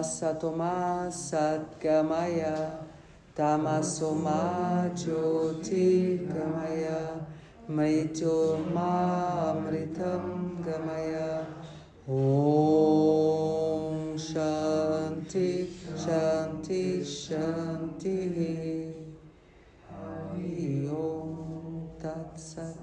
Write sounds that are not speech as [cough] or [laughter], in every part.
Asatoma Satgamaya Tamasoma Jyoti Gamaya Mrityoma Amritam Gamaya Om Shanti Shanti Shanti. Hari Tat Sat.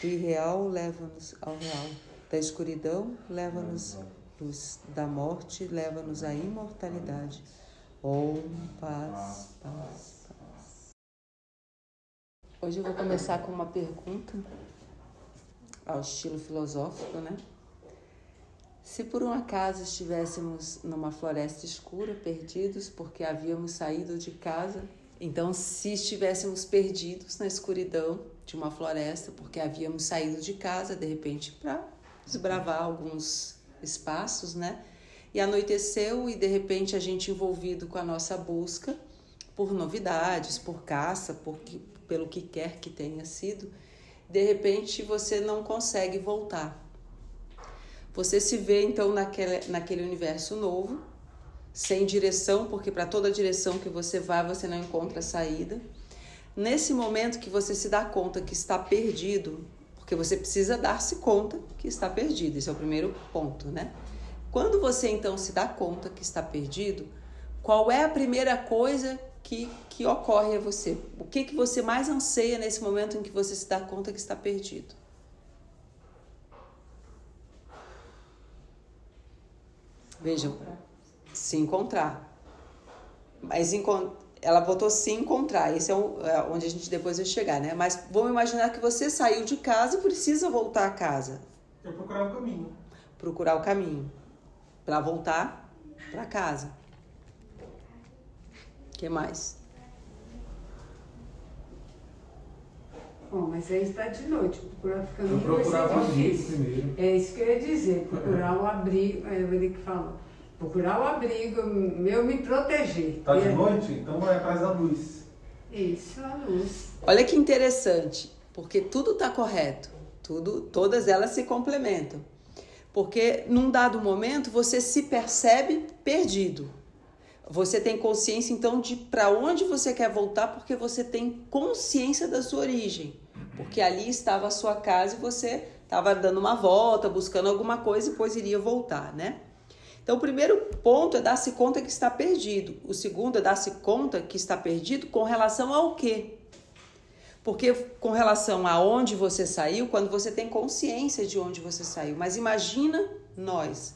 Do irreal leva-nos ao real, da escuridão leva-nos luz, da morte leva-nos à imortalidade. Om, paz, paz, paz. Hoje eu vou começar com uma pergunta ao estilo filosófico, né? Se por um acaso estivéssemos numa floresta escura, perdidos porque havíamos saído de casa, então se estivéssemos perdidos na escuridão de uma floresta porque havíamos saído de casa de repente para desbravar alguns espaços, né? E anoiteceu e de repente a gente envolvido com a nossa busca por novidades, por caça, por que, pelo que quer que tenha sido, de repente você não consegue voltar. Você se vê então naquele, naquele universo novo, sem direção, porque para toda direção que você vai você não encontra saída. Nesse momento que você se dá conta que está perdido, porque você precisa dar-se conta que está perdido, esse é o primeiro ponto, né? Quando você então se dá conta que está perdido, qual é a primeira coisa que, que ocorre a você? O que, que você mais anseia nesse momento em que você se dá conta que está perdido? Vejam, se encontrar. Mas ela botou se encontrar. Esse é, é onde a gente depois vai chegar, né? Mas vamos imaginar que você saiu de casa e precisa voltar a casa. Eu procurar o caminho. Procurar o caminho para voltar para casa. O que mais? Bom, mas aí está de noite, procurar o caminho Eu procurava vai ser abrigo primeiro. É isso que eu ia dizer, procurar o abrigo, é o que falou. Procurar o abrigo, meu me proteger. Tá de noite? Então é atrás da luz. Isso, a luz. Olha que interessante, porque tudo está correto, tudo, todas elas se complementam. Porque num dado momento você se percebe perdido. Você tem consciência então de para onde você quer voltar, porque você tem consciência da sua origem. Porque ali estava a sua casa e você estava dando uma volta, buscando alguma coisa e depois iria voltar, né? Então, o primeiro ponto é dar-se conta que está perdido. O segundo é dar-se conta que está perdido com relação ao quê? Porque com relação a onde você saiu, quando você tem consciência de onde você saiu. Mas imagina nós,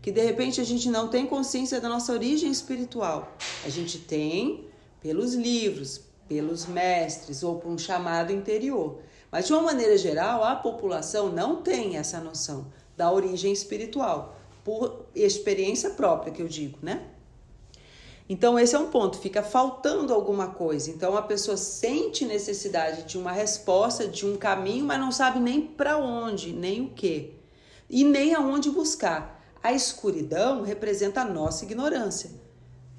que de repente a gente não tem consciência da nossa origem espiritual. A gente tem pelos livros, pelos mestres ou por um chamado interior. Mas de uma maneira geral, a população não tem essa noção da origem espiritual, por experiência própria que eu digo, né? Então, esse é um ponto, fica faltando alguma coisa. Então, a pessoa sente necessidade de uma resposta, de um caminho, mas não sabe nem para onde, nem o que, e nem aonde buscar. A escuridão representa a nossa ignorância.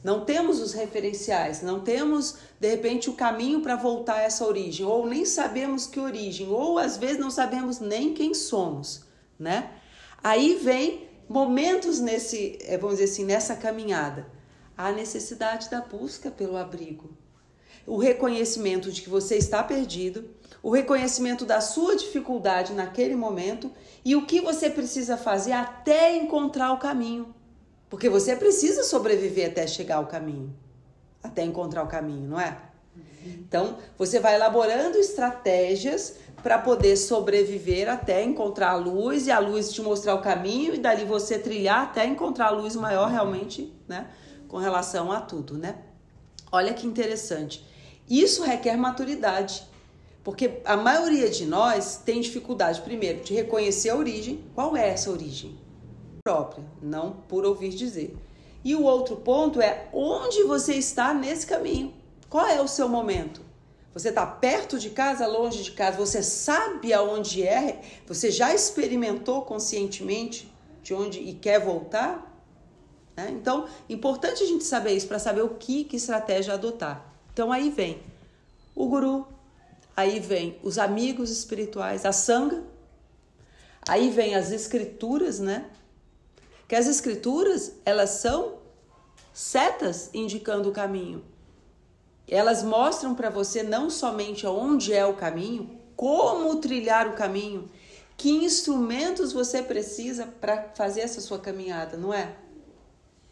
Não temos os referenciais, não temos, de repente, o caminho para voltar a essa origem, ou nem sabemos que origem, ou às vezes não sabemos nem quem somos, né? Aí vem momentos nesse, eh, vamos dizer assim, nessa caminhada a necessidade da busca pelo abrigo, o reconhecimento de que você está perdido, o reconhecimento da sua dificuldade naquele momento e o que você precisa fazer até encontrar o caminho. Porque você precisa sobreviver até chegar ao caminho, até encontrar o caminho, não é? Então, você vai elaborando estratégias para poder sobreviver até encontrar a luz e a luz te mostrar o caminho e dali você trilhar até encontrar a luz maior realmente, né? Com relação a tudo, né? Olha que interessante. Isso requer maturidade, porque a maioria de nós tem dificuldade, primeiro, de reconhecer a origem. Qual é essa origem? Própria, não por ouvir dizer. E o outro ponto é onde você está nesse caminho. Qual é o seu momento? Você está perto de casa, longe de casa? Você sabe aonde é? Você já experimentou conscientemente de onde e quer voltar? Né? Então, importante a gente saber isso para saber o que, que estratégia adotar. Então, aí vem o guru, aí vem os amigos espirituais, a sanga, aí vem as escrituras, né? Que as escrituras, elas são setas indicando o caminho. Elas mostram para você não somente onde é o caminho, como trilhar o caminho, que instrumentos você precisa para fazer essa sua caminhada, não é?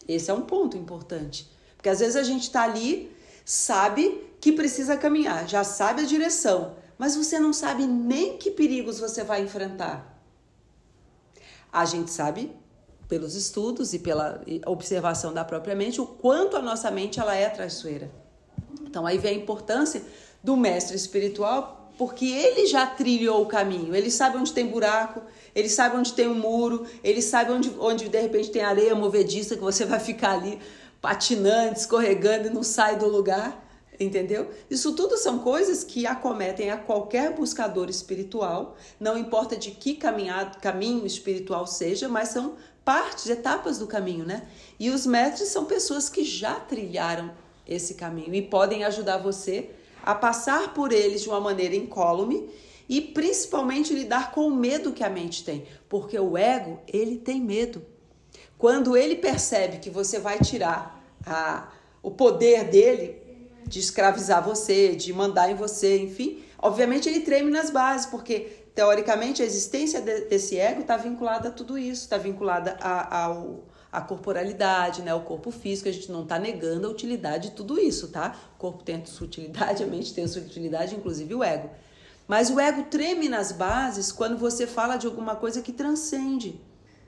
Esse é um ponto importante. Porque às vezes a gente está ali, sabe que precisa caminhar, já sabe a direção, mas você não sabe nem que perigos você vai enfrentar. A gente sabe pelos estudos e pela observação da própria mente o quanto a nossa mente ela é traiçoeira. Então aí vem a importância do mestre espiritual, porque ele já trilhou o caminho, ele sabe onde tem buraco, ele sabe onde tem um muro, ele sabe onde, onde de repente tem areia movediça que você vai ficar ali patinando, escorregando e não sai do lugar, entendeu? Isso tudo são coisas que acometem a qualquer buscador espiritual, não importa de que caminhado, caminho espiritual seja, mas são partes, etapas do caminho, né? E os mestres são pessoas que já trilharam esse caminho e podem ajudar você a passar por eles de uma maneira incólume e principalmente lidar com o medo que a mente tem, porque o ego, ele tem medo. Quando ele percebe que você vai tirar a, o poder dele de escravizar você, de mandar em você, enfim, obviamente ele treme nas bases, porque teoricamente a existência de, desse ego está vinculada a tudo isso, está vinculada a, ao a corporalidade, né, o corpo físico, a gente não está negando a utilidade de tudo isso, tá? O corpo tem sua utilidade, [laughs] a mente tem sua utilidade, inclusive o ego. Mas o ego treme nas bases quando você fala de alguma coisa que transcende.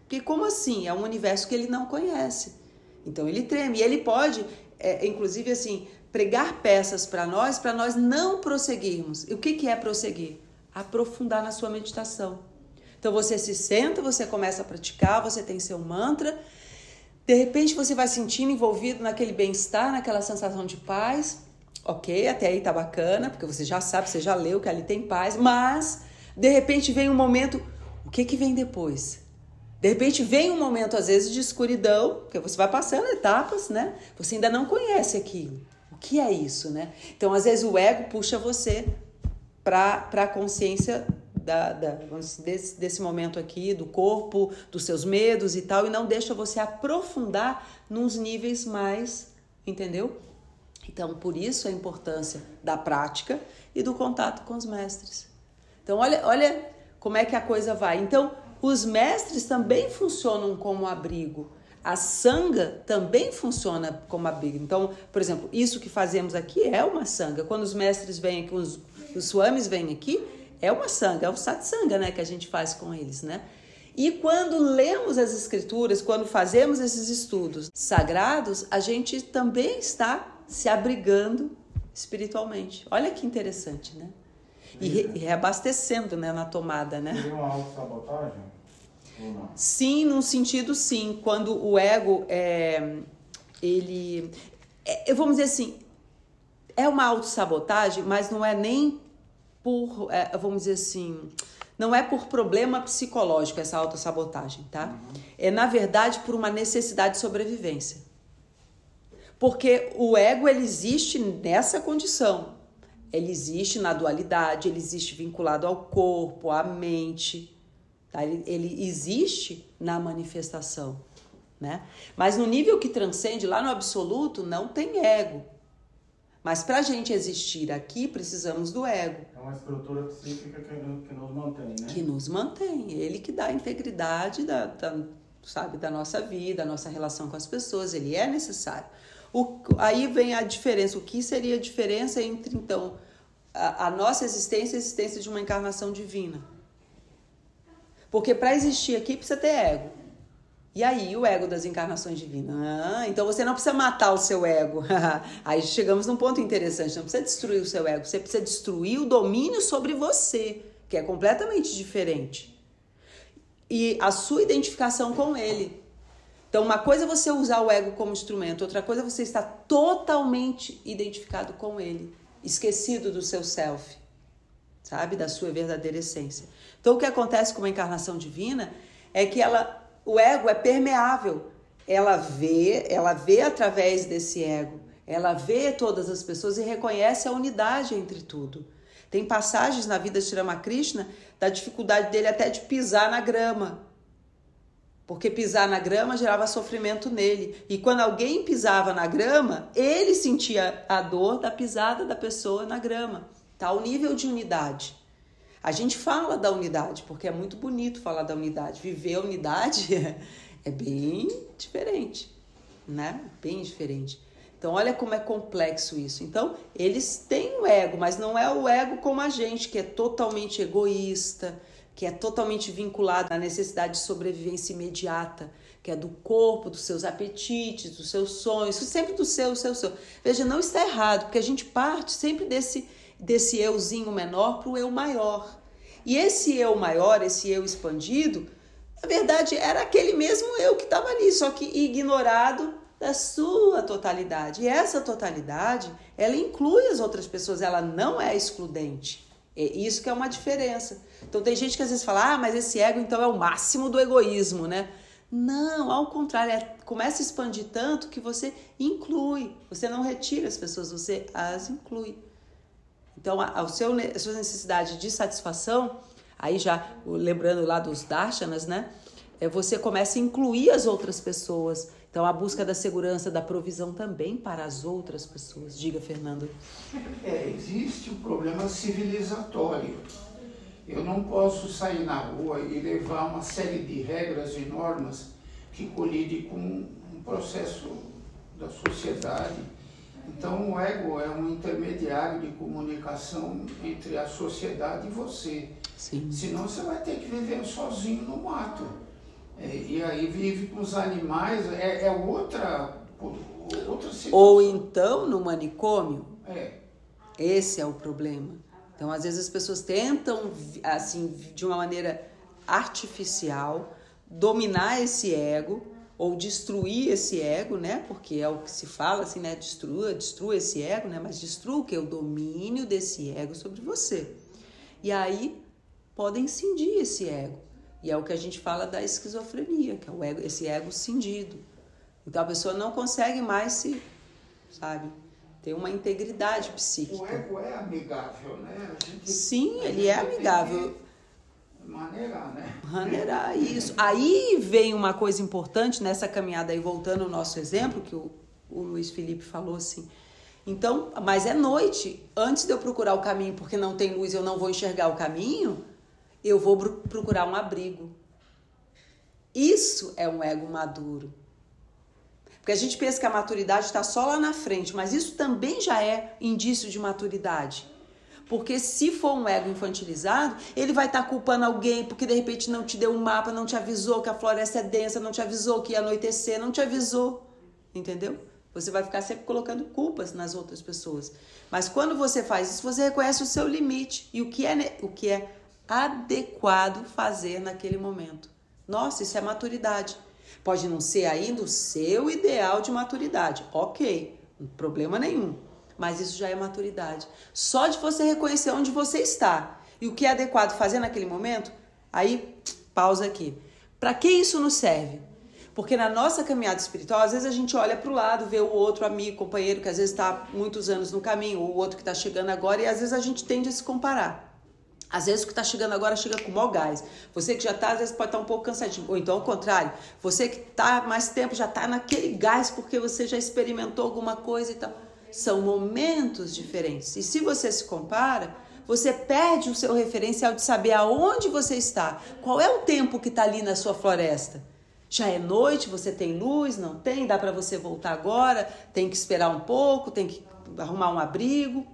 Porque como assim? É um universo que ele não conhece. Então ele treme. E ele pode, é, inclusive assim, pregar peças para nós, para nós não prosseguirmos. E o que, que é prosseguir? Aprofundar na sua meditação. Então você se senta, você começa a praticar, você tem seu mantra. De repente você vai sentindo envolvido naquele bem-estar, naquela sensação de paz. Ok, até aí tá bacana, porque você já sabe, você já leu que ali tem paz, mas de repente vem um momento, o que que vem depois? De repente vem um momento, às vezes, de escuridão, porque você vai passando etapas, né? Você ainda não conhece aquilo. O que é isso, né? Então, às vezes, o ego puxa você para a consciência da, da, desse, desse momento aqui, do corpo, dos seus medos e tal, e não deixa você aprofundar nos níveis mais, entendeu? Então, por isso a importância da prática e do contato com os mestres. Então, olha, olha como é que a coisa vai. Então, os mestres também funcionam como abrigo. A sanga também funciona como abrigo. Então, por exemplo, isso que fazemos aqui é uma sanga. Quando os mestres vêm aqui, os, os swamis vêm aqui, é uma sanga, é o satsanga, né, que a gente faz com eles, né? E quando lemos as escrituras, quando fazemos esses estudos sagrados, a gente também está se abrigando espiritualmente. Olha que interessante, né? E, re, reabastecendo né, na tomada, né? Seria uma autossabotagem? Sim, num sentido sim. Quando o ego é, ele. É, vamos dizer assim, é uma autossabotagem, mas não é nem por. É, vamos dizer assim. Não é por problema psicológico essa autossabotagem, tá? Uhum. É, na verdade, por uma necessidade de sobrevivência. Porque o ego ele existe nessa condição. Ele existe na dualidade, ele existe vinculado ao corpo, à mente. Tá? Ele, ele existe na manifestação. Né? Mas no nível que transcende, lá no absoluto, não tem ego. Mas para a gente existir aqui, precisamos do ego. É uma estrutura psíquica que, que nos mantém, né? Que nos mantém. Ele que dá a integridade da, da, sabe, da nossa vida, a nossa relação com as pessoas. Ele é necessário. O, aí vem a diferença. O que seria a diferença entre, então, a, a nossa existência e a existência de uma encarnação divina? Porque para existir aqui precisa ter ego. E aí, o ego das encarnações divinas? Ah, então você não precisa matar o seu ego. [laughs] aí chegamos num ponto interessante. Não precisa destruir o seu ego, você precisa destruir o domínio sobre você, que é completamente diferente. E a sua identificação com ele. Então, uma coisa é você usar o ego como instrumento, outra coisa é você estar totalmente identificado com ele, esquecido do seu self, sabe? Da sua verdadeira essência. Então, o que acontece com uma encarnação divina é que ela, o ego é permeável. Ela vê, ela vê através desse ego, ela vê todas as pessoas e reconhece a unidade entre tudo. Tem passagens na vida de Ramakrishna da dificuldade dele até de pisar na grama, Porque pisar na grama gerava sofrimento nele. E quando alguém pisava na grama, ele sentia a dor da pisada da pessoa na grama. Tá o nível de unidade. A gente fala da unidade, porque é muito bonito falar da unidade. Viver a unidade [laughs] é bem diferente, né? Bem diferente. Então, olha como é complexo isso. Então, eles têm o ego, mas não é o ego como a gente, que é totalmente egoísta, que é totalmente vinculado à necessidade de sobrevivência imediata, que é do corpo, dos seus apetites, dos seus sonhos, sempre do seu, seu, seu. Veja, não está errado, porque a gente parte sempre desse, desse euzinho menor para o eu maior. E esse eu maior, esse eu expandido, na verdade era aquele mesmo eu que estava ali, só que ignorado da sua totalidade. E essa totalidade, ela inclui as outras pessoas, ela não é excludente. É isso que é uma diferença. Então tem gente que às vezes fala, ah, mas esse ego então é o máximo do egoísmo, né? Não, ao contrário, é, começa a expandir tanto que você inclui. Você não retira as pessoas, você as inclui. Então, a, a, seu, a sua necessidade de satisfação, aí já lembrando lá dos darshanas, né? É, você começa a incluir as outras pessoas. Então, a busca da segurança, da provisão também para as outras pessoas. Diga, Fernando. É, existe um problema civilizatório. Eu não posso sair na rua e levar uma série de regras e normas que colide com um processo da sociedade. Então, o ego é um intermediário de comunicação entre a sociedade e você. Sim. Senão, você vai ter que viver sozinho no mato. É, e aí vive com os animais, é, é outra, outra situação. Ou então no manicômio. É. Esse é o problema. Então, às vezes as pessoas tentam, assim, de uma maneira artificial, dominar esse ego ou destruir esse ego, né? Porque é o que se fala assim, né? Destrua, destrua esse ego, né? Mas destrua o que? O domínio desse ego sobre você. E aí podem cindir esse ego. E é o que a gente fala da esquizofrenia, que é o ego, esse ego cindido. Então a pessoa não consegue mais se, sabe, ter uma integridade psíquica. O ego é amigável, né? Gente, Sim, ele é amigável. Maneirar, né? Maneirar, isso. Aí vem uma coisa importante nessa caminhada aí, voltando ao nosso exemplo, que o, o Luiz Felipe falou assim. Então, mas é noite. Antes de eu procurar o caminho, porque não tem luz, eu não vou enxergar o caminho, eu vou procurar um abrigo. Isso é um ego maduro. Porque a gente pensa que a maturidade está só lá na frente, mas isso também já é indício de maturidade. Porque se for um ego infantilizado, ele vai estar tá culpando alguém porque de repente não te deu um mapa, não te avisou que a floresta é densa, não te avisou que ia anoitecer, não te avisou. Entendeu? Você vai ficar sempre colocando culpas nas outras pessoas. Mas quando você faz isso, você reconhece o seu limite e o que é, o que é adequado fazer naquele momento. Nossa, isso é maturidade. Pode não ser ainda o seu ideal de maturidade, ok, problema nenhum. Mas isso já é maturidade. Só de você reconhecer onde você está e o que é adequado fazer naquele momento, aí pausa aqui. Para que isso nos serve? Porque na nossa caminhada espiritual, às vezes a gente olha para o lado, vê o outro amigo, companheiro que às vezes está muitos anos no caminho, ou o outro que está chegando agora, e às vezes a gente tende a se comparar. Às vezes o que está chegando agora chega com maior gás. Você que já está, às vezes pode estar tá um pouco cansadinho. Ou então ao contrário, você que está mais tempo já está naquele gás porque você já experimentou alguma coisa e tal. São momentos diferentes. E se você se compara, você perde o seu referencial de saber aonde você está. Qual é o tempo que está ali na sua floresta? Já é noite, você tem luz, não tem? Dá para você voltar agora? Tem que esperar um pouco, tem que arrumar um abrigo.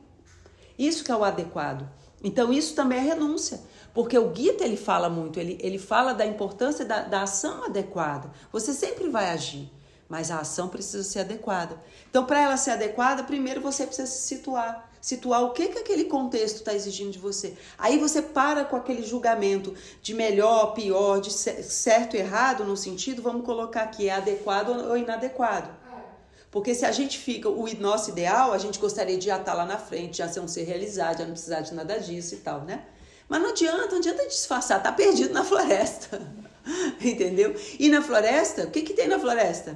Isso que é o adequado. Então isso também é renúncia, porque o Gita ele fala muito, ele, ele fala da importância da, da ação adequada. Você sempre vai agir, mas a ação precisa ser adequada. Então para ela ser adequada, primeiro você precisa se situar, situar o que que aquele contexto está exigindo de você. Aí você para com aquele julgamento de melhor, pior, de certo, errado, no sentido, vamos colocar aqui, é adequado ou inadequado. Porque se a gente fica, o nosso ideal, a gente gostaria de já estar tá lá na frente, já ser um ser realizado, já não precisar de nada disso e tal, né? Mas não adianta, não adianta disfarçar, tá perdido na floresta. [laughs] Entendeu? E na floresta, o que, que tem na floresta?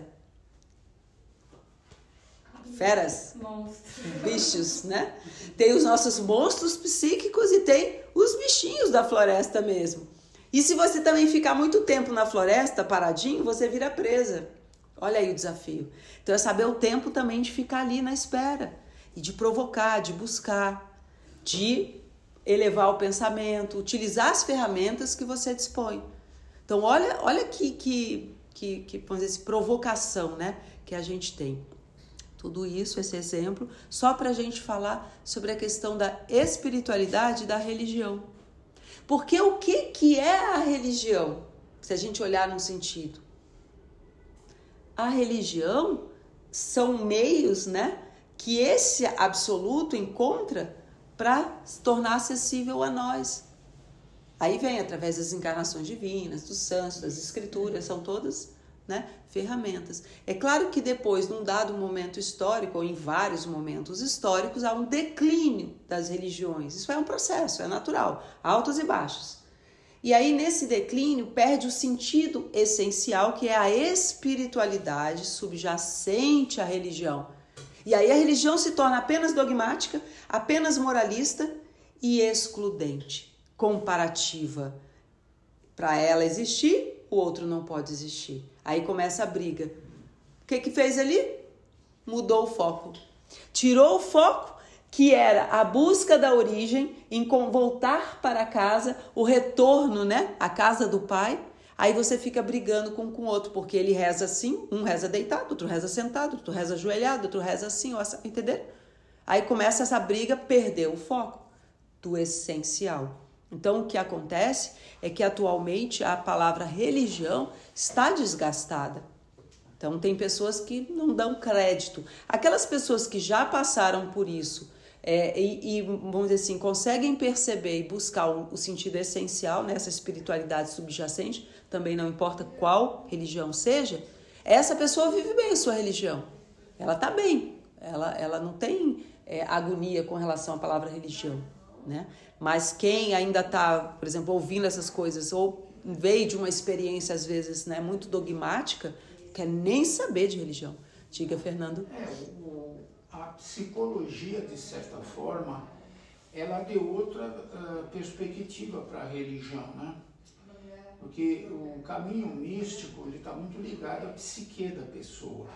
Feras, monstros. bichos, né? Tem os nossos monstros psíquicos e tem os bichinhos da floresta mesmo. E se você também ficar muito tempo na floresta, paradinho, você vira presa. Olha aí o desafio. Então é saber o tempo também de ficar ali na espera e de provocar, de buscar, de elevar o pensamento, utilizar as ferramentas que você dispõe. Então olha, olha que que que, que vamos dizer, assim, provocação, né, que a gente tem. Tudo isso, esse exemplo, só para a gente falar sobre a questão da espiritualidade e da religião. Porque o que, que é a religião? Se a gente olhar num sentido. A religião são meios, né, que esse absoluto encontra para se tornar acessível a nós. Aí vem através das encarnações divinas, dos santos, das escrituras, são todas né, ferramentas. É claro que depois, num dado momento histórico, ou em vários momentos históricos, há um declínio das religiões. Isso é um processo, é natural, altos e baixos. E aí, nesse declínio, perde o sentido essencial, que é a espiritualidade subjacente à religião. E aí a religião se torna apenas dogmática, apenas moralista e excludente, comparativa. Para ela existir, o outro não pode existir. Aí começa a briga. O que que fez ali? Mudou o foco. Tirou o foco que era a busca da origem, em voltar para casa, o retorno, né, à casa do pai. Aí você fica brigando com o outro, porque ele reza assim, um reza deitado, outro reza sentado, outro reza ajoelhado, outro reza assim, entendeu? Aí começa essa briga, perder o foco do essencial. Então, o que acontece é que atualmente a palavra religião está desgastada. Então, tem pessoas que não dão crédito. Aquelas pessoas que já passaram por isso é, e, e, vamos dizer assim, conseguem perceber e buscar o, o sentido essencial nessa espiritualidade subjacente, também não importa qual religião seja, essa pessoa vive bem a sua religião. Ela está bem, ela, ela não tem é, agonia com relação à palavra religião. Né? Mas quem ainda está, por exemplo, ouvindo essas coisas ou veio de uma experiência às vezes né, muito dogmática, quer nem saber de religião. Diga, Fernando. É, o, a psicologia, de certa forma, ela deu outra uh, perspectiva para a religião, né? Porque o caminho místico está muito ligado à psique da pessoa.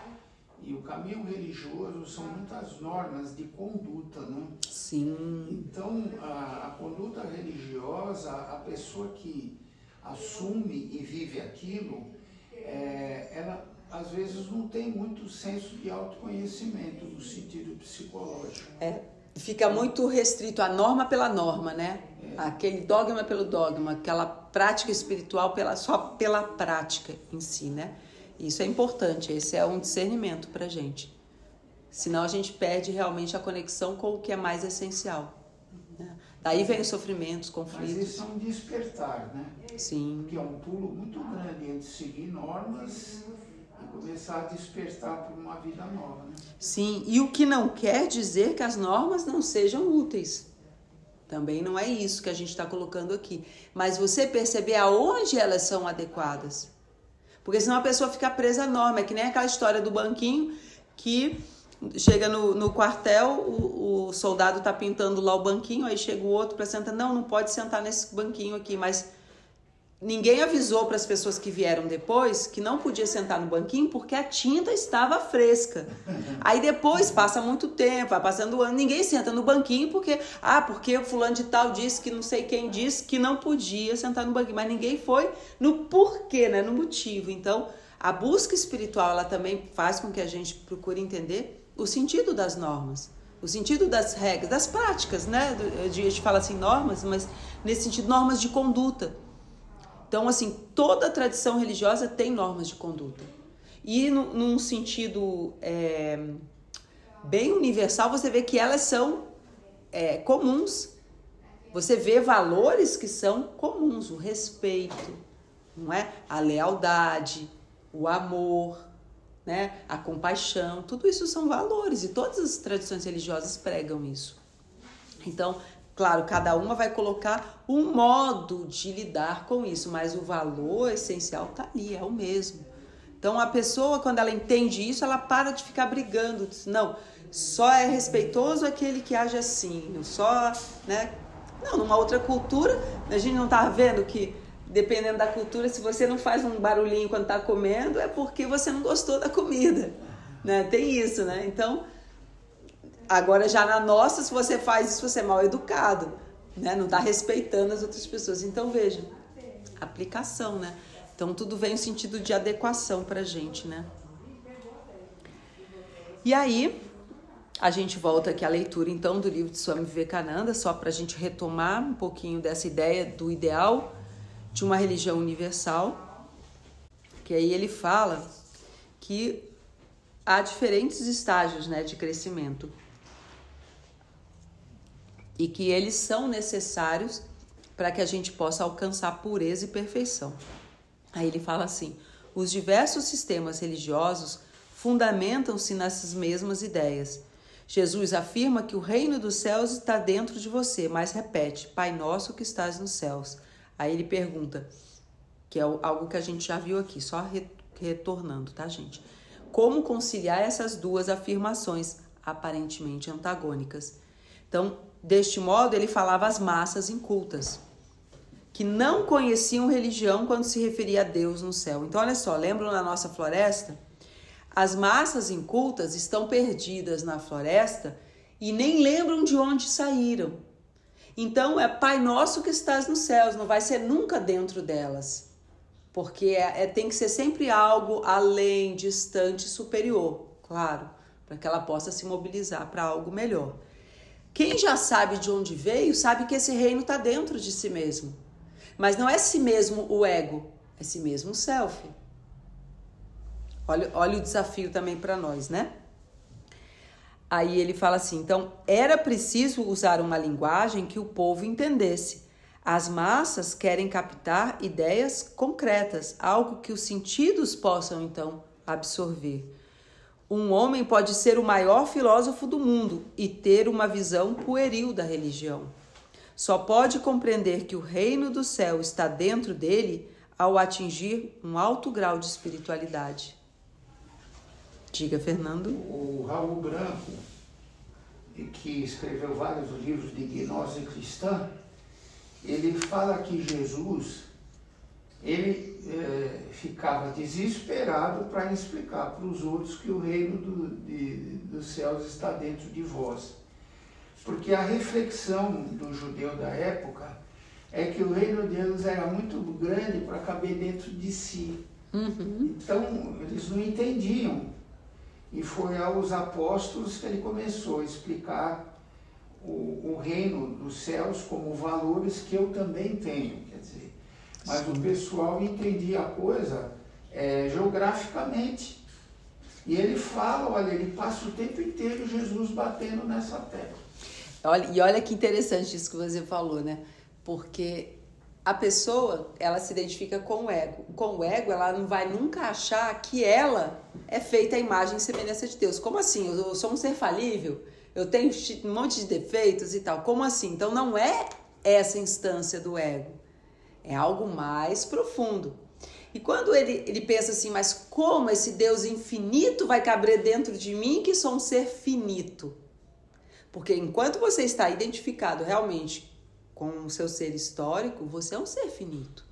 E o caminho religioso são muitas normas de conduta, né? Sim. Então, a, a conduta religiosa, a pessoa que assume e vive aquilo, é, ela às vezes não tem muito senso de autoconhecimento no sentido psicológico. É, fica muito restrito a norma pela norma, né? É. Aquele dogma pelo dogma, aquela prática espiritual pela, só pela prática em si, né? Isso é importante, esse é um discernimento para gente. Senão a gente perde realmente a conexão com o que é mais essencial. Né? Daí vem os sofrimentos, conflitos. Mas isso é um despertar, né? Sim. Que é um pulo muito grande entre seguir normas e começar a despertar para uma vida nova, né? Sim, e o que não quer dizer que as normas não sejam úteis. Também não é isso que a gente está colocando aqui. Mas você perceber aonde elas são adequadas. Porque senão a pessoa fica presa à norma. É que nem aquela história do banquinho que chega no, no quartel, o, o soldado tá pintando lá o banquinho, aí chega o outro para sentar. Não, não pode sentar nesse banquinho aqui, mas ninguém avisou para as pessoas que vieram depois que não podia sentar no banquinho porque a tinta estava fresca. Aí depois passa muito tempo, vai passando o ano, ninguém senta no banquinho porque ah, porque o fulano de tal disse que não sei quem disse que não podia sentar no banquinho, mas ninguém foi no porquê, né, no motivo. Então, a busca espiritual ela também faz com que a gente procure entender o sentido das normas. O sentido das regras, das práticas, né? A gente fala assim normas, mas nesse sentido, normas de conduta então, assim, toda tradição religiosa tem normas de conduta. E no, num sentido é, bem universal, você vê que elas são é, comuns. Você vê valores que são comuns, o respeito, não é? A lealdade, o amor, né? A compaixão, tudo isso são valores e todas as tradições religiosas pregam isso. Então, Claro, cada uma vai colocar um modo de lidar com isso, mas o valor essencial tá ali, é o mesmo. Então a pessoa, quando ela entende isso, ela para de ficar brigando. Diz, não, só é respeitoso aquele que age assim, só, né? Não, numa outra cultura, a gente não tá vendo que dependendo da cultura, se você não faz um barulhinho quando está comendo, é porque você não gostou da comida. Né? Tem isso, né? Então, agora já na nossa, se você faz isso, você é mal educado. Né? Não está respeitando as outras pessoas. Então, veja, aplicação, né? Então, tudo vem no sentido de adequação para gente, né? E aí, a gente volta aqui à leitura, então, do livro de Swami Vivekananda, só para a gente retomar um pouquinho dessa ideia do ideal de uma religião universal, que aí ele fala que há diferentes estágios né, de crescimento e que eles são necessários para que a gente possa alcançar pureza e perfeição. Aí ele fala assim: os diversos sistemas religiosos fundamentam-se nessas mesmas ideias. Jesus afirma que o reino dos céus está dentro de você, mas repete: Pai nosso que estás nos céus. Aí ele pergunta, que é algo que a gente já viu aqui, só retornando, tá, gente? Como conciliar essas duas afirmações aparentemente antagônicas? Então, deste modo, ele falava às massas incultas, que não conheciam religião quando se referia a Deus no céu. Então, olha só, lembram na nossa floresta? As massas incultas estão perdidas na floresta e nem lembram de onde saíram. Então é Pai Nosso que estás nos céus, não vai ser nunca dentro delas. Porque é, é tem que ser sempre algo além, distante, superior, claro, para que ela possa se mobilizar para algo melhor. Quem já sabe de onde veio, sabe que esse reino está dentro de si mesmo. Mas não é si mesmo o ego, é si mesmo o self. Olha, olha o desafio também para nós, né? Aí ele fala assim: então era preciso usar uma linguagem que o povo entendesse. As massas querem captar ideias concretas, algo que os sentidos possam então absorver. Um homem pode ser o maior filósofo do mundo e ter uma visão pueril da religião. Só pode compreender que o reino do céu está dentro dele ao atingir um alto grau de espiritualidade. Diga, Fernando. O Raul Branco, que escreveu vários livros de gnose cristã, ele fala que Jesus ele é, ficava desesperado para explicar para os outros que o reino do, de, dos céus está dentro de vós. Porque a reflexão do judeu da época é que o reino de Deus era muito grande para caber dentro de si. Uhum. Então, eles não entendiam e foi aos apóstolos que ele começou a explicar o, o reino dos céus como valores que eu também tenho. Mas Sim. o pessoal entendia a coisa é, geograficamente. E ele fala, olha, ele passa o tempo inteiro Jesus batendo nessa tecla. Olha, e olha que interessante isso que você falou, né? Porque a pessoa, ela se identifica com o ego. Com o ego, ela não vai nunca achar que ela é feita a imagem e semelhança de Deus. Como assim? Eu sou um ser falível? Eu tenho um monte de defeitos e tal. Como assim? Então não é essa instância do ego. É algo mais profundo. E quando ele, ele pensa assim, mas como esse Deus infinito vai caber dentro de mim que sou um ser finito? Porque enquanto você está identificado realmente com o seu ser histórico, você é um ser finito.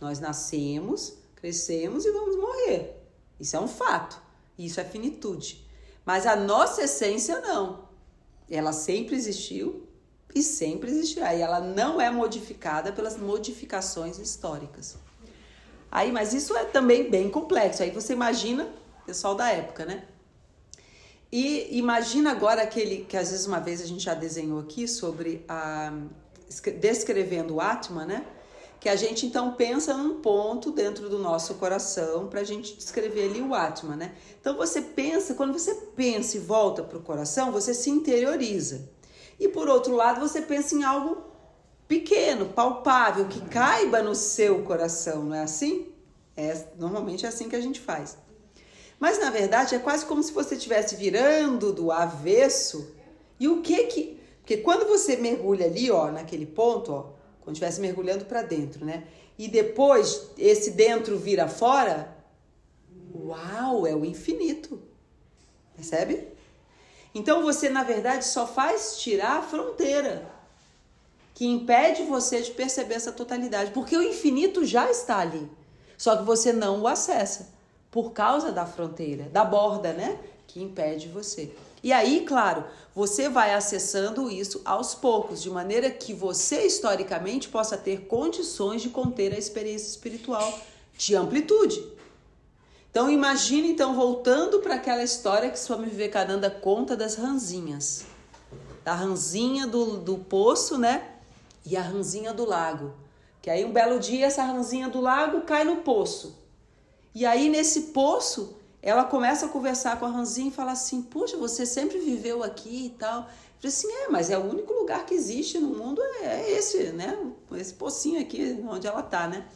Nós nascemos, crescemos e vamos morrer. Isso é um fato. Isso é finitude. Mas a nossa essência não. Ela sempre existiu e sempre existirá. E ela não é modificada pelas modificações históricas. Aí, mas isso é também bem complexo. Aí você imagina, pessoal da época, né? E imagina agora aquele que às vezes uma vez a gente já desenhou aqui sobre a descrevendo o Atman, né? Que a gente então pensa num ponto dentro do nosso coração para a gente descrever ali o Atman, né? Então você pensa, quando você pensa e volta para o coração, você se interioriza. E por outro lado, você pensa em algo pequeno, palpável, que caiba no seu coração, não é assim? É, normalmente é assim que a gente faz. Mas na verdade é quase como se você estivesse virando do avesso. E o que que porque quando você mergulha ali, ó, naquele ponto, ó, quando estivesse mergulhando para dentro, né? E depois esse dentro vira fora, uau, é o infinito. Percebe? Então você, na verdade, só faz tirar a fronteira. que impede você de perceber essa totalidade, porque o infinito já está ali. Só que você não o acessa por causa da fronteira, da borda, né? Que impede você. E aí, claro, você vai acessando isso aos poucos, de maneira que você historicamente possa ter condições de conter a experiência espiritual de amplitude. Então imagine então voltando para aquela história que Swami Vivekananda conta das ranzinhas. Da ranzinha do, do poço, né? E a ranzinha do lago. Que aí um belo dia essa ranzinha do lago cai no poço. E aí nesse poço ela começa a conversar com a ranzinha e fala assim: Poxa, você sempre viveu aqui e tal. Eu assim: É, mas é o único lugar que existe no mundo é, é esse, né? Esse pocinho aqui onde ela tá, né?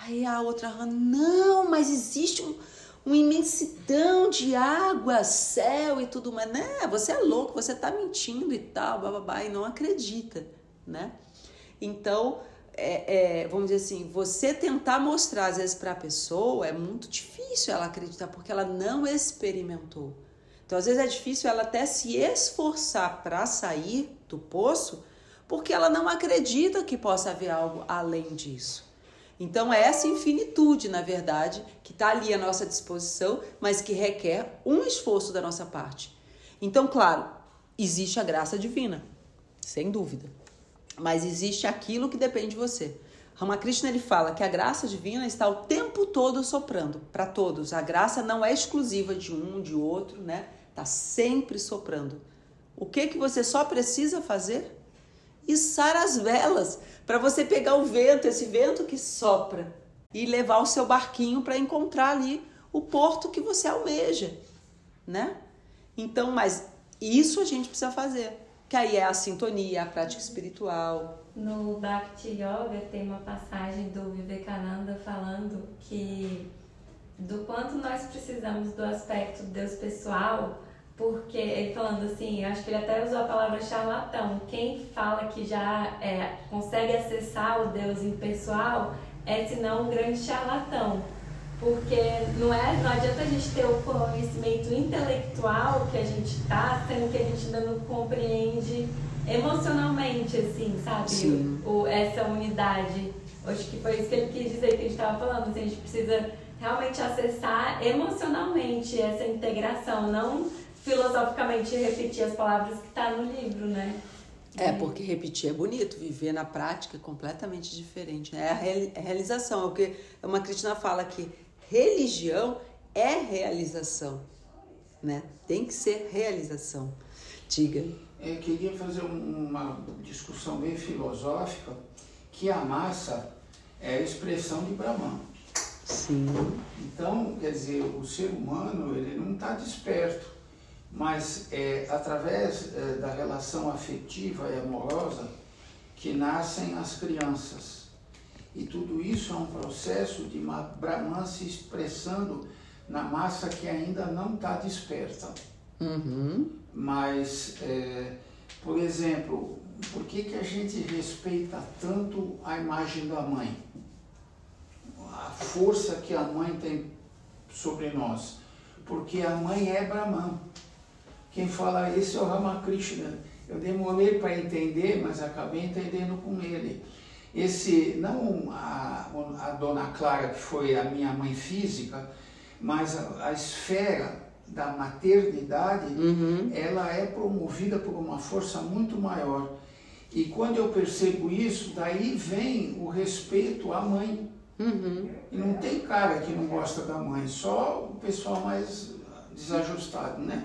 Aí a outra Não, mas existe um, uma imensidão de água, céu e tudo mais. Né? Você é louco, você tá mentindo e tal, bababá, e não acredita, né? Então, é, é, vamos dizer assim, você tentar mostrar às vezes para a pessoa é muito difícil ela acreditar porque ela não experimentou. Então, às vezes é difícil ela até se esforçar para sair do poço porque ela não acredita que possa haver algo além disso. Então, é essa infinitude, na verdade, que está ali à nossa disposição, mas que requer um esforço da nossa parte. Então, claro, existe a graça divina, sem dúvida mas existe aquilo que depende de você. Ramakrishna ele fala que a graça divina está o tempo todo soprando para todos. A graça não é exclusiva de um, de outro, né? Tá sempre soprando. O que que você só precisa fazer? Içar as velas para você pegar o vento, esse vento que sopra e levar o seu barquinho para encontrar ali o porto que você almeja, né? Então, mas isso a gente precisa fazer que aí é a sintonia, a prática espiritual. No Bhakti Yoga tem uma passagem do Vivekananda falando que do quanto nós precisamos do aspecto de Deus pessoal, porque ele falando assim, acho que ele até usou a palavra charlatão. Quem fala que já é, consegue acessar o Deus impessoal é senão um grande charlatão porque não, é, não adianta a gente ter o conhecimento intelectual que a gente tá, sendo que a gente ainda não compreende emocionalmente, assim, sabe? Sim. O, essa unidade. Acho que foi isso que ele quis dizer que a gente estava falando. Assim, a gente precisa realmente acessar emocionalmente essa integração, não filosoficamente repetir as palavras que está no livro, né? É, porque repetir é bonito, viver na prática é completamente diferente. Né? É a realização, é o que uma Cristina fala que religião é realização, né? Tem que ser realização. Diga. Eu queria fazer uma discussão bem filosófica que a massa é a expressão de Brahman. Sim. Então, quer dizer, o ser humano ele não está desperto, mas é através é, da relação afetiva e amorosa que nascem as crianças. E tudo isso é um processo de Brahman se expressando na massa que ainda não está desperta. Uhum. Mas, é, por exemplo, por que, que a gente respeita tanto a imagem da mãe? A força que a mãe tem sobre nós. Porque a mãe é Brahman. Quem fala isso é o Ramakrishna. Eu demorei para entender, mas acabei entendendo com ele esse não a, a dona Clara que foi a minha mãe física, mas a, a esfera da maternidade, uhum. ela é promovida por uma força muito maior. E quando eu percebo isso, daí vem o respeito à mãe. Uhum. E não tem cara que não gosta da mãe, só o pessoal mais desajustado, né?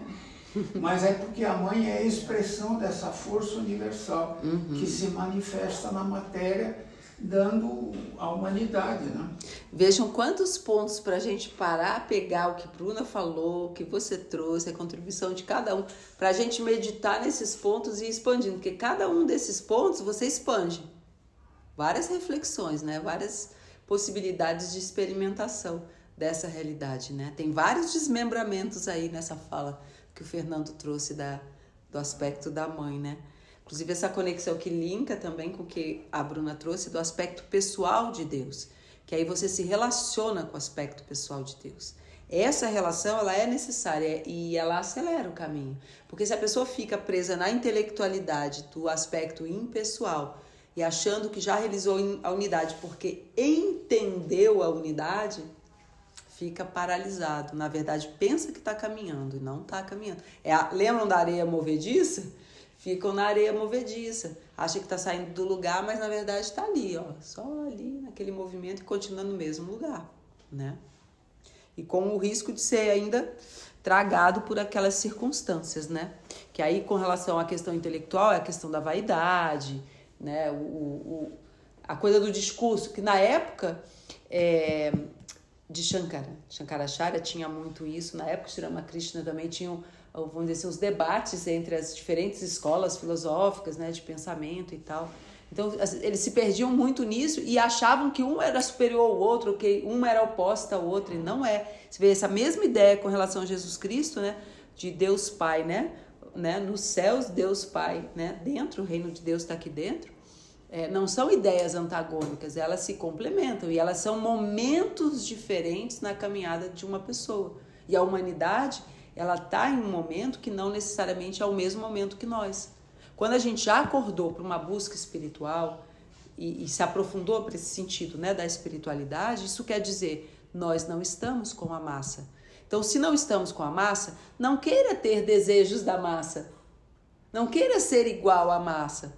Mas é porque a mãe é a expressão dessa força universal uhum. que se manifesta na matéria, dando à humanidade. Né? Vejam quantos pontos para a gente parar, pegar o que Bruna falou, o que você trouxe, a contribuição de cada um, para a gente meditar nesses pontos e ir expandindo, porque cada um desses pontos você expande. Várias reflexões, né? várias possibilidades de experimentação dessa realidade. Né? Tem vários desmembramentos aí nessa fala que o Fernando trouxe da, do aspecto da mãe, né? Inclusive essa conexão que linka também com o que a Bruna trouxe do aspecto pessoal de Deus, que aí você se relaciona com o aspecto pessoal de Deus. Essa relação ela é necessária e ela acelera o caminho, porque se a pessoa fica presa na intelectualidade do aspecto impessoal, e achando que já realizou a unidade porque entendeu a unidade, fica paralisado. Na verdade, pensa que está caminhando e não está caminhando. É a, lembram da areia movediça? Ficam na areia movediça. Acha que está saindo do lugar, mas na verdade está ali, ó, só ali naquele movimento e continua no mesmo lugar, né? E com o risco de ser ainda tragado por aquelas circunstâncias, né? Que aí, com relação à questão intelectual, é a questão da vaidade, né? O, o a coisa do discurso, que na época é, de Shankara, Shankaracharya tinha muito isso, na época de Ramakrishna também tinham, vamos dizer assim, os debates entre as diferentes escolas filosóficas, né, de pensamento e tal. Então, eles se perdiam muito nisso e achavam que um era superior ao outro, que um era oposto ao outro, e não é. Você vê essa mesma ideia com relação a Jesus Cristo, né, de Deus Pai, né, né, nos céus Deus Pai, né, dentro, o reino de Deus está aqui dentro. É, não são ideias antagônicas, elas se complementam e elas são momentos diferentes na caminhada de uma pessoa. E a humanidade, ela está em um momento que não necessariamente é o mesmo momento que nós. Quando a gente já acordou para uma busca espiritual e, e se aprofundou para esse sentido né, da espiritualidade, isso quer dizer nós não estamos com a massa. Então, se não estamos com a massa, não queira ter desejos da massa. Não queira ser igual à massa,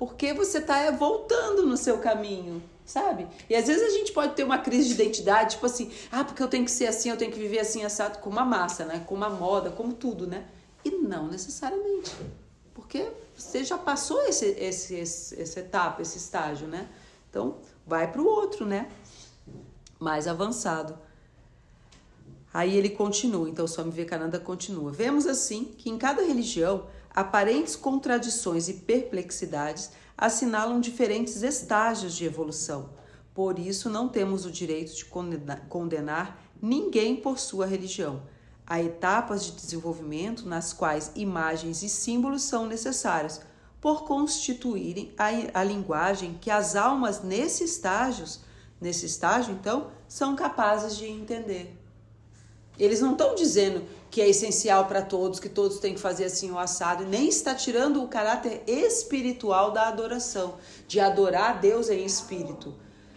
porque você está voltando no seu caminho, sabe? E às vezes a gente pode ter uma crise de identidade, tipo assim, ah, porque eu tenho que ser assim, eu tenho que viver assim, assado, como a massa, né? Como a moda, como tudo, né? E não necessariamente. Porque você já passou esse, esse, esse, essa etapa, esse estágio, né? Então, vai para o outro, né? Mais avançado. Aí ele continua, então Swami Vivekananda continua. Vemos assim que em cada religião aparentes contradições e perplexidades assinalam diferentes estágios de evolução. Por isso não temos o direito de condenar ninguém por sua religião. Há etapas de desenvolvimento nas quais imagens e símbolos são necessários por constituírem a, a linguagem que as almas nesse estágios, nesse estágio então, são capazes de entender. Eles não estão dizendo que é essencial para todos, que todos têm que fazer assim o assado, nem está tirando o caráter espiritual da adoração, de adorar a Deus em espírito.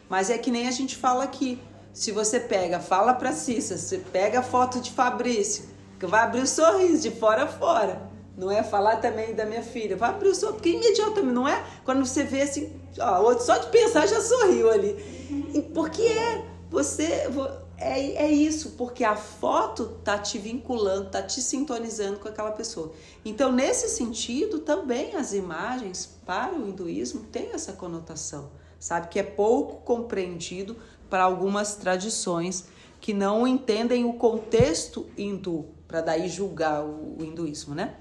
Mas é que nem a gente fala aqui. Se você pega, fala para Cissa, você pega a foto de Fabrício, que vai abrir o sorriso de fora a fora. Não é falar também da minha filha, vai abrir o sorriso, porque imediatamente, não é? Quando você vê assim, ó, só de pensar já sorriu ali. Porque é, você é, é isso, porque a foto tá te vinculando, tá te sintonizando com aquela pessoa. Então, nesse sentido, também as imagens para o hinduísmo têm essa conotação, sabe? Que é pouco compreendido para algumas tradições que não entendem o contexto hindu, para daí julgar o, o hinduísmo, né?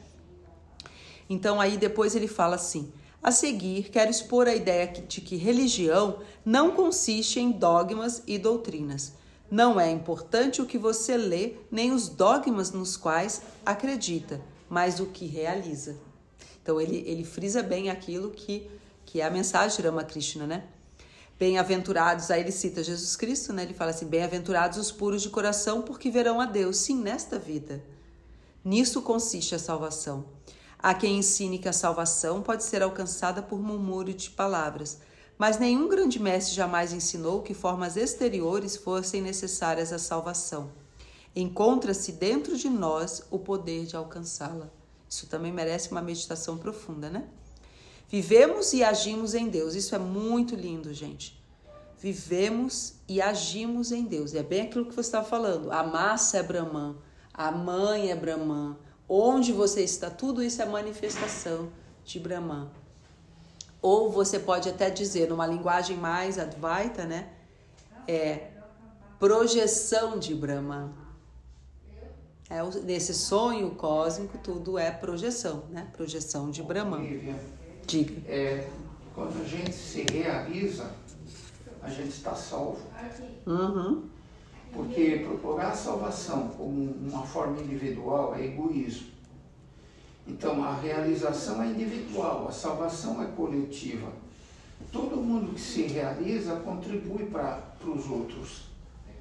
Então, aí depois ele fala assim. A seguir, quero expor a ideia de que religião não consiste em dogmas e doutrinas, não é importante o que você lê, nem os dogmas nos quais acredita, mas o que realiza. Então ele, ele frisa bem aquilo que, que é a mensagem de Ramakrishna, né? Bem-aventurados, aí ele cita Jesus Cristo, né? Ele fala assim: Bem-aventurados os puros de coração, porque verão a Deus, sim, nesta vida. Nisso consiste a salvação. Há quem ensine que a salvação pode ser alcançada por murmúrio de palavras, mas nenhum grande mestre jamais ensinou que formas exteriores fossem necessárias à salvação. Encontra-se dentro de nós o poder de alcançá-la. Isso também merece uma meditação profunda, né? Vivemos e agimos em Deus. Isso é muito lindo, gente. Vivemos e agimos em Deus. É bem aquilo que você estava falando. A massa é Brahman, a mãe é Brahman. Onde você está, tudo isso é manifestação de Brahman. Ou você pode até dizer, numa linguagem mais advaita, né? É projeção de Brahma. É, nesse sonho cósmico, tudo é projeção, né? Projeção de Brahma. Diga. É, quando a gente se realiza, a gente está salvo. Uhum. Porque procurar a salvação como uma forma individual é egoísmo. Então, a realização é individual, a salvação é coletiva. Todo mundo que se realiza contribui para os outros,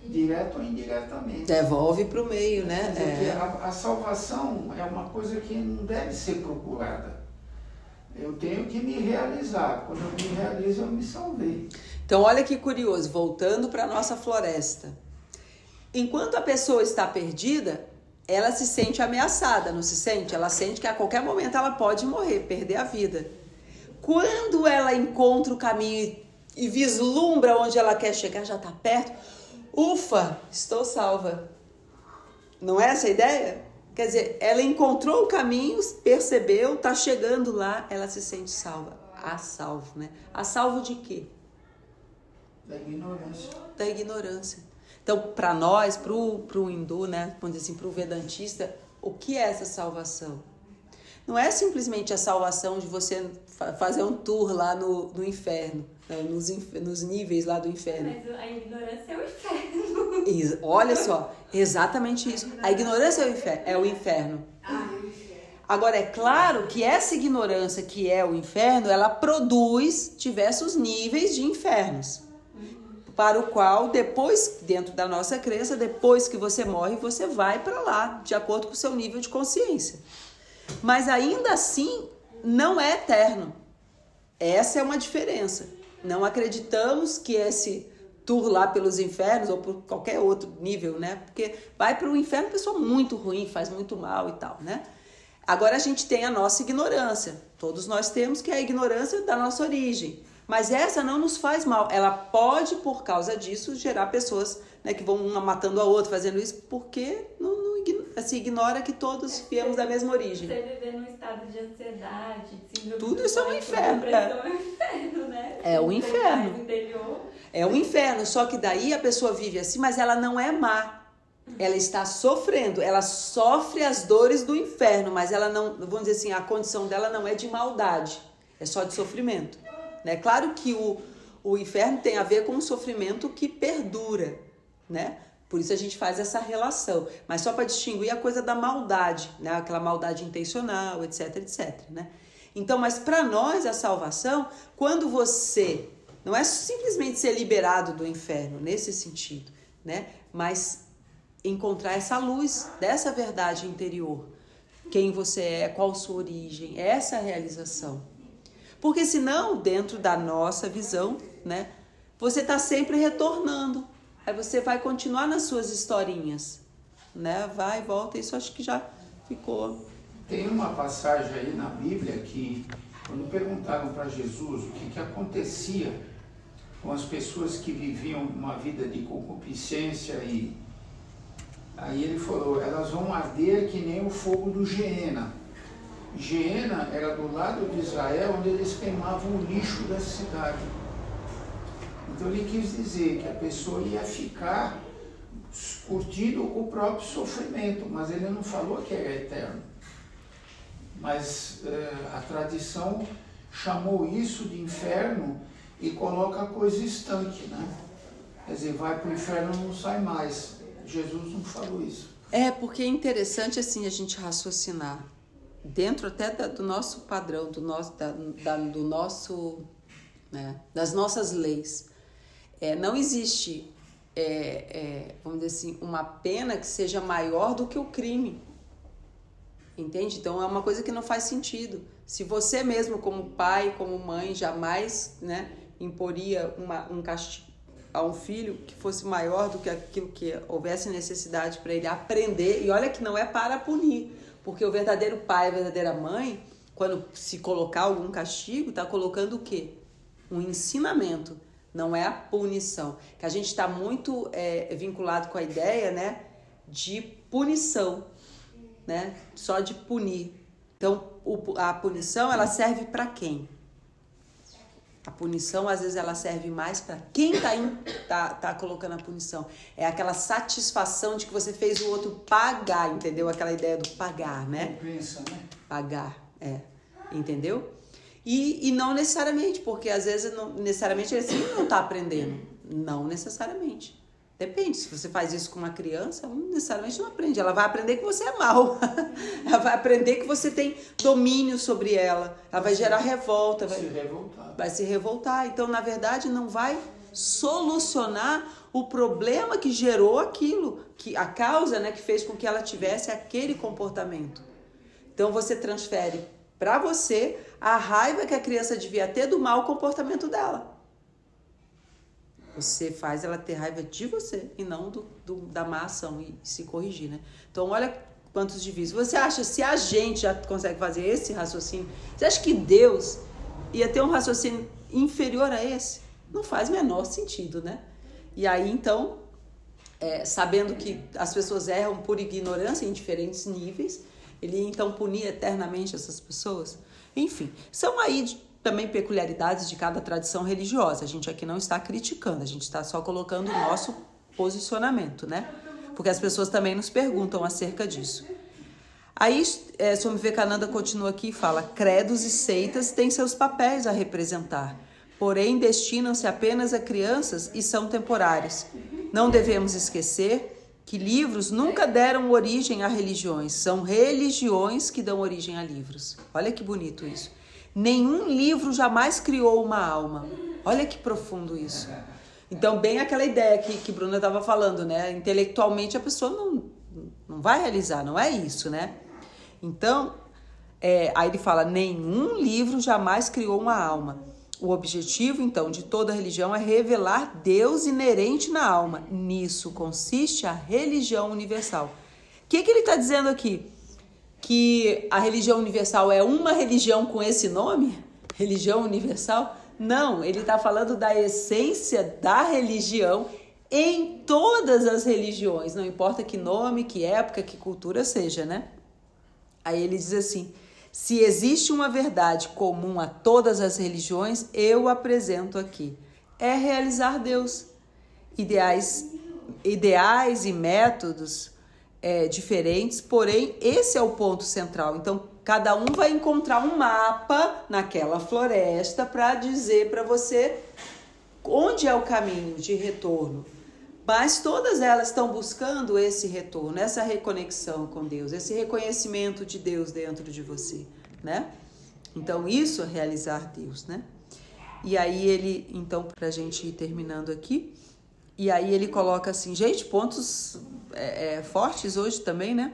direto ou indiretamente. Devolve para o meio, né? É. A, a, salvação é uma coisa que não deve ser procurada. Eu tenho que me realizar. Quando eu me realizo, eu me salvei. Então, olha que curioso, voltando para a nossa floresta. Enquanto a pessoa está perdida, ela se sente ameaçada, não se sente? Ela sente que a qualquer momento ela pode morrer, perder a vida. Quando ela encontra o caminho e vislumbra onde ela quer chegar, já está perto, ufa, estou salva. Não é essa a ideia? Quer dizer, ela encontrou o caminho, percebeu, está chegando lá, ela se sente salva. A salvo, né? A salvo de quê? Da ignorância. Da ignorância. Então, para nós, para o hindu, né, vamos dizer assim, para o vedantista, o que é essa salvação? Não é simplesmente a salvação de você fazer um tour lá no, no inferno, né, nos, nos níveis lá do inferno. Mas a ignorância é o inferno. [laughs] Olha só, exatamente isso. A ignorância é o inferno. É o inferno. Agora, é claro que essa ignorância que é o inferno, ela produz diversos níveis de infernos para o qual depois, dentro da nossa crença, depois que você morre, você vai para lá, de acordo com o seu nível de consciência. Mas ainda assim, não é eterno. Essa é uma diferença. Não acreditamos que esse tour lá pelos infernos ou por qualquer outro nível, né? Porque vai para o inferno pessoa muito ruim, faz muito mal e tal, né? Agora a gente tem a nossa ignorância. Todos nós temos que é a ignorância da nossa origem. Mas essa não nos faz mal. Ela pode, por causa disso, gerar pessoas né, que vão uma matando a outra, fazendo isso, porque não, não assim, ignora que todos viemos da mesma origem. Você viver num estado de ansiedade, de Tudo isso é um inferno. É. é um inferno, né? É o um inferno. É um inferno. Só que daí a pessoa vive assim, mas ela não é má. Ela está sofrendo, ela sofre as dores do inferno, mas ela não, vamos dizer assim, a condição dela não é de maldade, é só de sofrimento. Né? Claro que o, o inferno tem a ver com um sofrimento que perdura, né? Por isso a gente faz essa relação, mas só para distinguir a coisa da maldade, né? Aquela maldade intencional, etc, etc, né? Então, mas para nós a salvação, quando você não é simplesmente ser liberado do inferno nesse sentido, né? Mas encontrar essa luz dessa verdade interior, quem você é, qual sua origem, essa realização. Porque senão, dentro da nossa visão, né, você está sempre retornando. Aí você vai continuar nas suas historinhas, né? Vai volta, isso acho que já ficou. Tem uma passagem aí na Bíblia que, quando perguntaram para Jesus o que, que acontecia com as pessoas que viviam uma vida de concupiscência e aí ele falou, elas vão arder que nem o fogo do Geena. Geena era do lado de Israel, onde eles queimavam o lixo da cidade. Então ele quis dizer que a pessoa ia ficar curtindo o próprio sofrimento, mas ele não falou que era eterno. Mas eh, a tradição chamou isso de inferno e coloca a coisa estanque, né? Quer dizer, vai para o inferno não sai mais. Jesus não falou isso. É, porque é interessante assim a gente raciocinar dentro até da, do nosso padrão, do nosso, da, da, do nosso, né, das nossas leis. É, não existe, é, é, vamos dizer assim, uma pena que seja maior do que o crime. Entende? Então é uma coisa que não faz sentido. Se você mesmo, como pai, como mãe, jamais né, imporia uma, um castigo a um filho que fosse maior do que aquilo que houvesse necessidade para ele aprender, e olha que não é para punir, porque o verdadeiro pai, a verdadeira mãe, quando se colocar algum castigo, está colocando o quê? Um ensinamento, não é a punição. Que a gente está muito é, vinculado com a ideia, né, de punição, né, só de punir. Então, o, a punição ela serve para quem? A punição, às vezes, ela serve mais para quem está tá, tá colocando a punição. É aquela satisfação de que você fez o outro pagar, entendeu? Aquela ideia do pagar, né? Compensa, né? Pagar, é. Entendeu? E, e não necessariamente, porque às vezes não, necessariamente ele assim, não está aprendendo. Não necessariamente. Depende, se você faz isso com uma criança, ela necessariamente não aprende. Ela vai aprender que você é mal. [laughs] ela vai aprender que você tem domínio sobre ela. Ela vai gerar revolta. Vai se revoltar. Vai se revoltar. Então, na verdade, não vai solucionar o problema que gerou aquilo, que a causa, né, que fez com que ela tivesse aquele comportamento. Então você transfere para você a raiva que a criança devia ter do mau comportamento dela. Você faz ela ter raiva de você e não do, do da má ação e se corrigir, né? Então, olha quantos divisos. Você acha, se a gente já consegue fazer esse raciocínio, você acha que Deus ia ter um raciocínio inferior a esse? Não faz menor sentido, né? E aí, então, é, sabendo que as pessoas erram por ignorância em diferentes níveis, ele ia então punir eternamente essas pessoas? Enfim, são aí também peculiaridades de cada tradição religiosa. A gente aqui não está criticando, a gente está só colocando o nosso posicionamento, né? Porque as pessoas também nos perguntam acerca disso. Aí, é, Swami Vivekananda continua aqui e fala: credos e seitas têm seus papéis a representar, porém destinam-se apenas a crianças e são temporários. Não devemos esquecer que livros nunca deram origem a religiões, são religiões que dão origem a livros. Olha que bonito isso. Nenhum livro jamais criou uma alma. Olha que profundo isso. Então, bem aquela ideia que, que Bruna estava falando, né? Intelectualmente a pessoa não, não vai realizar, não é isso, né? Então, é, aí ele fala: nenhum livro jamais criou uma alma. O objetivo, então, de toda religião é revelar Deus inerente na alma. Nisso consiste a religião universal. O que, que ele está dizendo aqui? Que a religião universal é uma religião com esse nome? Religião universal? Não, ele está falando da essência da religião em todas as religiões, não importa que nome, que época, que cultura seja, né? Aí ele diz assim: se existe uma verdade comum a todas as religiões, eu apresento aqui. É realizar Deus. Ideais, ideais e métodos é, diferentes, porém, esse é o ponto central. Então, cada um vai encontrar um mapa naquela floresta para dizer para você onde é o caminho de retorno. Mas todas elas estão buscando esse retorno, essa reconexão com Deus, esse reconhecimento de Deus dentro de você, né? Então isso é realizar Deus, né? E aí ele, então, para a gente ir terminando aqui, e aí ele coloca assim, gente, pontos é, é, fortes hoje também, né?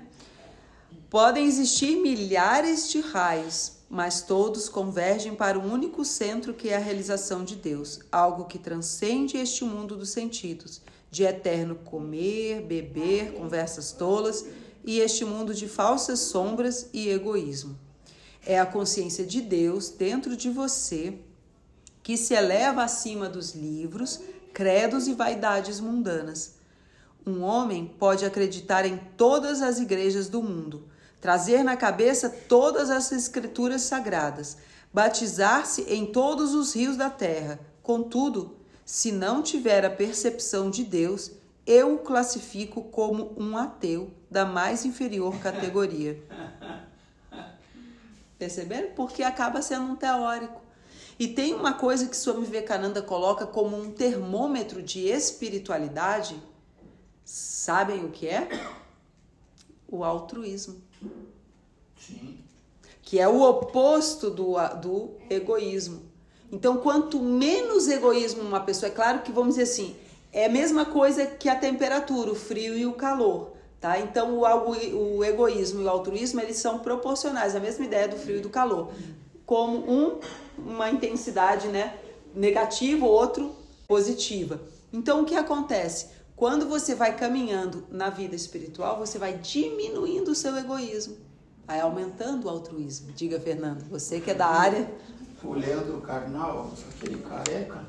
Podem existir milhares de raios, mas todos convergem para um único centro que é a realização de Deus, algo que transcende este mundo dos sentidos de eterno comer, beber, conversas tolas e este mundo de falsas sombras e egoísmo. É a consciência de Deus dentro de você que se eleva acima dos livros, credos e vaidades mundanas. Um homem pode acreditar em todas as igrejas do mundo, trazer na cabeça todas as escrituras sagradas, batizar-se em todos os rios da terra, contudo, se não tiver a percepção de Deus, eu o classifico como um ateu da mais inferior categoria. Perceberam? Porque acaba sendo um teórico. E tem uma coisa que Swami Vivekananda coloca como um termômetro de espiritualidade. Sabem o que é? O altruísmo. Sim. Que é o oposto do, do egoísmo. Então, quanto menos egoísmo uma pessoa, é claro que vamos dizer assim, é a mesma coisa que a temperatura, o frio e o calor, tá? Então, o, o egoísmo e o altruísmo, eles são proporcionais, a mesma ideia do frio e do calor. Como um, uma intensidade, né, negativa, outro positiva. Então, o que acontece? Quando você vai caminhando na vida espiritual, você vai diminuindo o seu egoísmo, vai aumentando o altruísmo. Diga, Fernando, você que é da área o Leandro Carnal, aquele careca,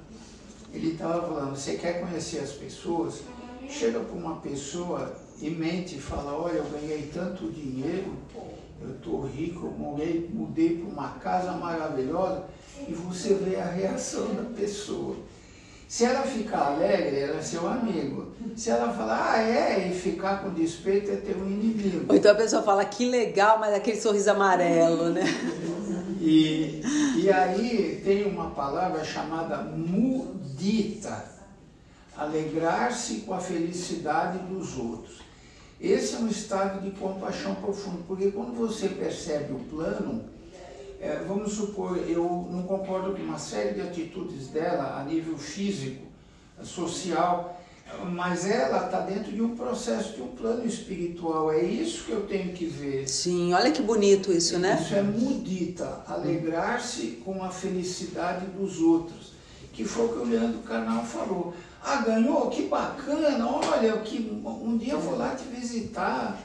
ele estava falando, você quer conhecer as pessoas? Chega para uma pessoa e mente e fala, olha, eu ganhei tanto dinheiro, eu estou rico, eu mudei, mudei para uma casa maravilhosa, e você vê a reação da pessoa. Se ela ficar alegre, ela é seu amigo. Se ela falar, ah, é, e ficar com despeito, é ter um inimigo. Ou então a pessoa fala, que legal, mas aquele sorriso amarelo, né? E, e aí tem uma palavra chamada mudita, alegrar-se com a felicidade dos outros. Esse é um estado de compaixão profundo, porque quando você percebe o plano, é, vamos supor, eu não concordo com uma série de atitudes dela a nível físico, social, Mas ela está dentro de um processo, de um plano espiritual. É isso que eu tenho que ver. Sim, olha que bonito isso, né? Isso é mudita, alegrar-se com a felicidade dos outros. Que foi o que o Leandro Carnal falou. Ah, ganhou? Que bacana! Olha, que um dia eu vou lá te visitar.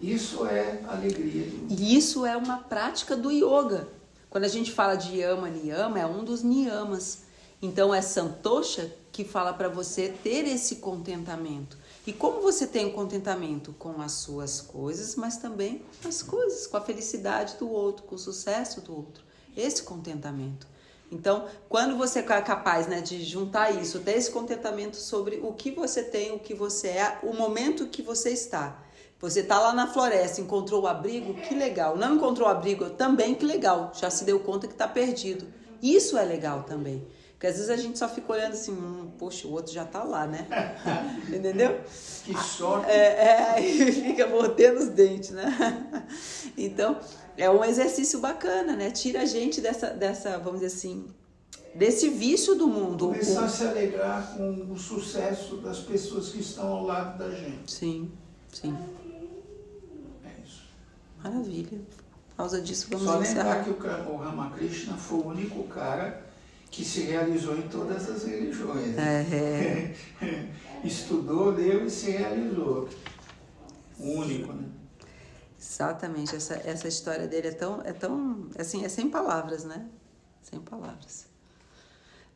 Isso é alegria. E isso é uma prática do yoga. Quando a gente fala de yama, niyama, é um dos niyamas. Então é santosha que fala para você ter esse contentamento. E como você tem o contentamento com as suas coisas, mas também com as coisas, com a felicidade do outro, com o sucesso do outro. Esse contentamento. Então, quando você é capaz né, de juntar isso, ter esse contentamento sobre o que você tem, o que você é, o momento que você está. Você está lá na floresta, encontrou o abrigo, que legal. Não encontrou o abrigo, também que legal. Já se deu conta que está perdido. Isso é legal também. Porque às vezes a gente só fica olhando assim, hum, poxa, o outro já está lá, né? [laughs] Entendeu? Que sorte. É, é, aí [laughs] fica mordendo os dentes, né? Então, é um exercício bacana, né? Tira a gente dessa, dessa vamos dizer assim, desse vício do mundo. Começar a se alegrar com o sucesso das pessoas que estão ao lado da gente. Sim, sim. É. Maravilha. Por causa disso, vamos Só encerrar. lembrar que o Ramakrishna foi o único cara que se realizou em todas as religiões. É, [laughs] Estudou, leu e se realizou. O único, né? Exatamente, essa, essa história dele é tão, é tão, assim, é sem palavras, né? Sem palavras.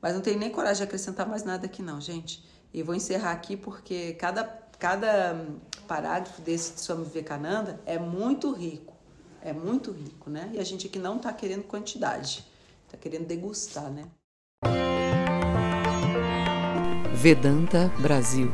Mas não tenho nem coragem de acrescentar mais nada aqui não, gente. E vou encerrar aqui porque cada, cada parágrafo desse de Swami Vivekananda é muito rico. É muito rico, né? E a gente aqui não está querendo quantidade, está querendo degustar, né? Vedanta Brasil